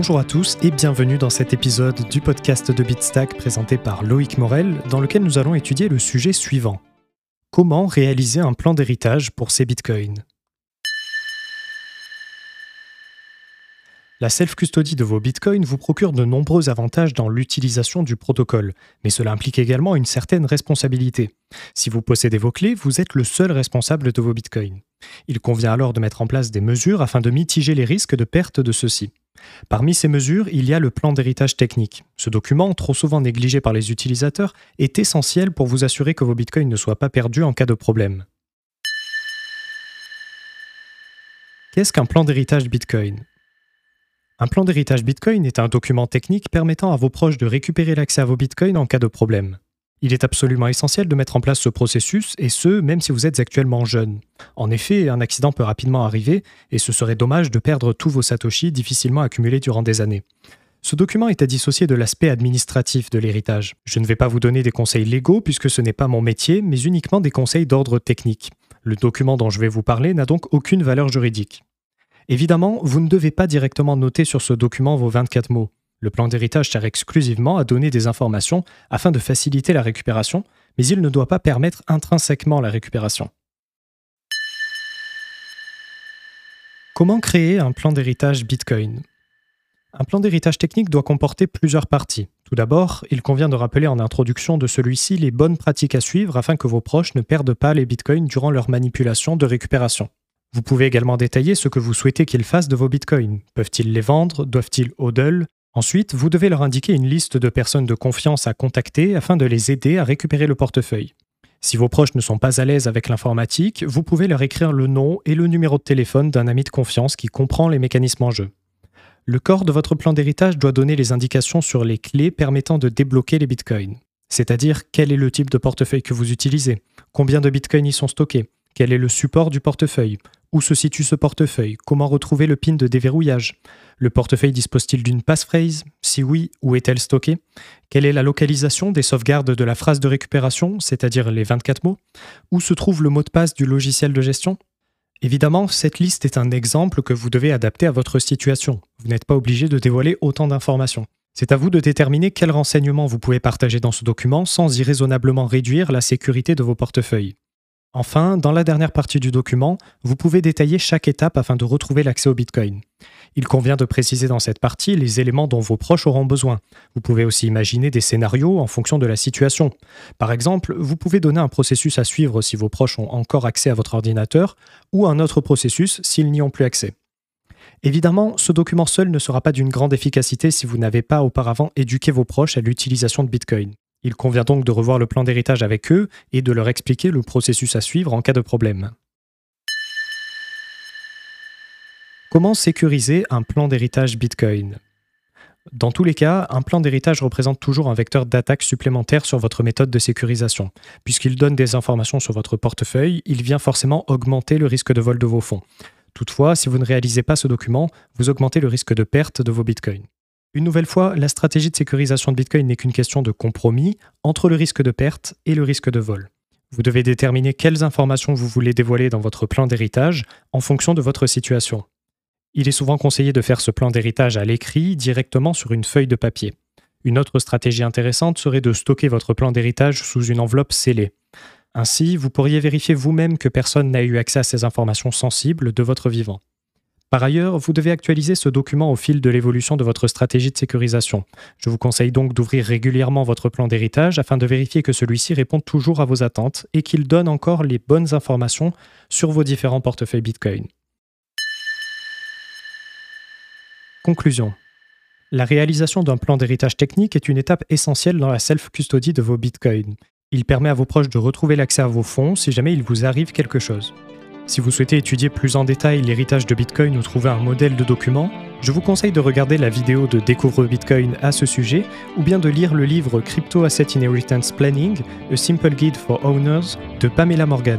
Bonjour à tous et bienvenue dans cet épisode du podcast de Bitstack présenté par Loïc Morel, dans lequel nous allons étudier le sujet suivant. Comment réaliser un plan d'héritage pour ces bitcoins? La self-custody de vos bitcoins vous procure de nombreux avantages dans l'utilisation du protocole, mais cela implique également une certaine responsabilité. Si vous possédez vos clés, vous êtes le seul responsable de vos bitcoins. Il convient alors de mettre en place des mesures afin de mitiger les risques de perte de ceux-ci. Parmi ces mesures, il y a le plan d'héritage technique. Ce document, trop souvent négligé par les utilisateurs, est essentiel pour vous assurer que vos bitcoins ne soient pas perdus en cas de problème. Qu'est-ce qu'un plan d'héritage Bitcoin? Un plan d'héritage Bitcoin est un document technique permettant à vos proches de récupérer l'accès à vos Bitcoins en cas de problème. Il est absolument essentiel de mettre en place ce processus, et ce, même si vous êtes actuellement jeune. En effet, un accident peut rapidement arriver, et ce serait dommage de perdre tous vos Satoshi difficilement accumulés durant des années. Ce document est à dissocier de l'aspect administratif de l'héritage. Je ne vais pas vous donner des conseils légaux puisque ce n'est pas mon métier, mais uniquement des conseils d'ordre technique. Le document dont je vais vous parler n'a donc aucune valeur juridique. Évidemment, vous ne devez pas directement noter sur ce document vos 24 mots. Le plan d'héritage sert exclusivement à donner des informations afin de faciliter la récupération, mais il ne doit pas permettre intrinsèquement la récupération. Comment créer un plan d'héritage Bitcoin? Un plan d'héritage technique doit comporter plusieurs parties. Tout d'abord, il convient de rappeler en introduction de celui-ci les bonnes pratiques à suivre afin que vos proches ne perdent pas les bitcoins durant leur manipulation de récupération. Vous pouvez également détailler ce que vous souhaitez qu'ils fassent de vos bitcoins. Peuvent-ils les vendre? Doivent-ils hodl Ensuite, vous devez leur indiquer une liste de personnes de confiance à contacter afin de les aider à récupérer le portefeuille. Si vos proches ne sont pas à l'aise avec l'informatique, vous pouvez leur écrire le nom et le numéro de téléphone d'un ami de confiance qui comprend les mécanismes en jeu. Le corps de votre plan d'héritage doit donner les indications sur les clés permettant de débloquer les bitcoins. C'est-à-dire quel est le type de portefeuille que vous utilisez, combien de bitcoins y sont stockés, quel est le support du portefeuille, où se situe ce portefeuille? Comment retrouver le PIN de déverrouillage? Le portefeuille dispose-t-il d'une passphrase? Si oui, où est-elle stockée? Quelle est la localisation des sauvegardes de la phrase de récupération, c'est-à-dire les 24 mots? Où se trouve le mot de passe du logiciel de gestion? Évidemment, cette liste est un exemple que vous devez adapter à votre situation. Vous n'êtes pas obligé de dévoiler autant d'informations. C'est à vous de déterminer quels renseignements vous pouvez partager dans ce document sans irraisonnablement réduire la sécurité de vos portefeuilles. Enfin, dans la dernière partie du document, vous pouvez détailler chaque étape afin de retrouver l'accès au Bitcoin. Il convient de préciser dans cette partie les éléments dont vos proches auront besoin. Vous pouvez aussi imaginer des scénarios en fonction de la situation. Par exemple, vous pouvez donner un processus à suivre si vos proches ont encore accès à votre ordinateur ou un autre processus s'ils n'y ont plus accès. Évidemment, ce document seul ne sera pas d'une grande efficacité si vous n'avez pas auparavant éduqué vos proches à l'utilisation de Bitcoin. Il convient donc de revoir le plan d'héritage avec eux et de leur expliquer le processus à suivre en cas de problème. Comment sécuriser un plan d'héritage Bitcoin? Dans tous les cas, un plan d'héritage représente toujours un vecteur d'attaque supplémentaire sur votre méthode de sécurisation. Puisqu'il donne des informations sur votre portefeuille, il vient forcément augmenter le risque de vol de vos fonds. Toutefois, si vous ne réalisez pas ce document, vous augmentez le risque de perte de vos bitcoins. Une nouvelle fois, la stratégie de sécurisation de Bitcoin n'est qu'une question de compromis entre le risque de perte et le risque de vol. Vous devez déterminer quelles informations vous voulez dévoiler dans votre plan d'héritage en fonction de votre situation. Il est souvent conseillé de faire ce plan d'héritage à l'écrit directement sur une feuille de papier. Une autre stratégie intéressante serait de stocker votre plan d'héritage sous une enveloppe scellée. Ainsi, vous pourriez vérifier vous-même que personne n'a eu accès à ces informations sensibles de votre vivant. Par ailleurs, vous devez actualiser ce document au fil de l'évolution de votre stratégie de sécurisation. Je vous conseille donc d'ouvrir régulièrement votre plan d'héritage afin de vérifier que celui-ci répond toujours à vos attentes et qu'il donne encore les bonnes informations sur vos différents portefeuilles Bitcoin. Conclusion. La réalisation d'un plan d'héritage technique est une étape essentielle dans la self-custody de vos bitcoins. Il permet à vos proches de retrouver l'accès à vos fonds si jamais il vous arrive quelque chose. Si vous souhaitez étudier plus en détail l'héritage de Bitcoin ou trouver un modèle de document, je vous conseille de regarder la vidéo de Découvre Bitcoin à ce sujet ou bien de lire le livre Crypto Asset Inheritance Planning, A Simple Guide for Owners de Pamela Morgan.